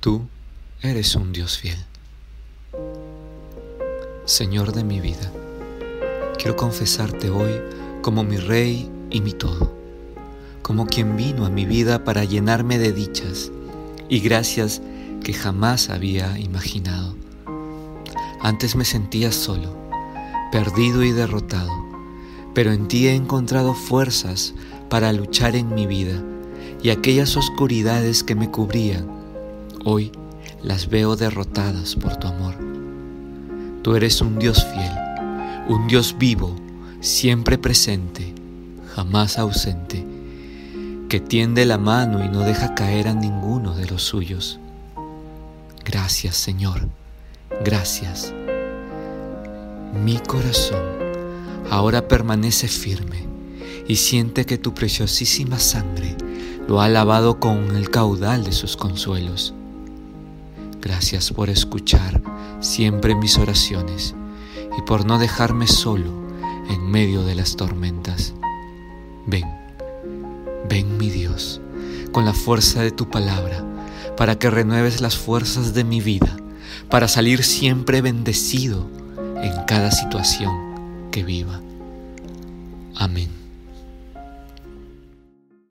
Tú eres un Dios fiel. Señor de mi vida, quiero confesarte hoy como mi Rey y mi todo, como quien vino a mi vida para llenarme de dichas y gracias que jamás había imaginado. Antes me sentía solo, perdido y derrotado, pero en ti he encontrado fuerzas para luchar en mi vida y aquellas oscuridades que me cubrían Hoy las veo derrotadas por tu amor. Tú eres un Dios fiel, un Dios vivo, siempre presente, jamás ausente, que tiende la mano y no deja caer a ninguno de los suyos. Gracias Señor, gracias. Mi corazón ahora permanece firme y siente que tu preciosísima sangre lo ha lavado con el caudal de sus consuelos. Gracias por escuchar siempre mis oraciones y por no dejarme solo en medio de las tormentas. Ven, ven mi Dios, con la fuerza de tu palabra, para que renueves las fuerzas de mi vida, para salir siempre bendecido en cada situación que viva. Amén.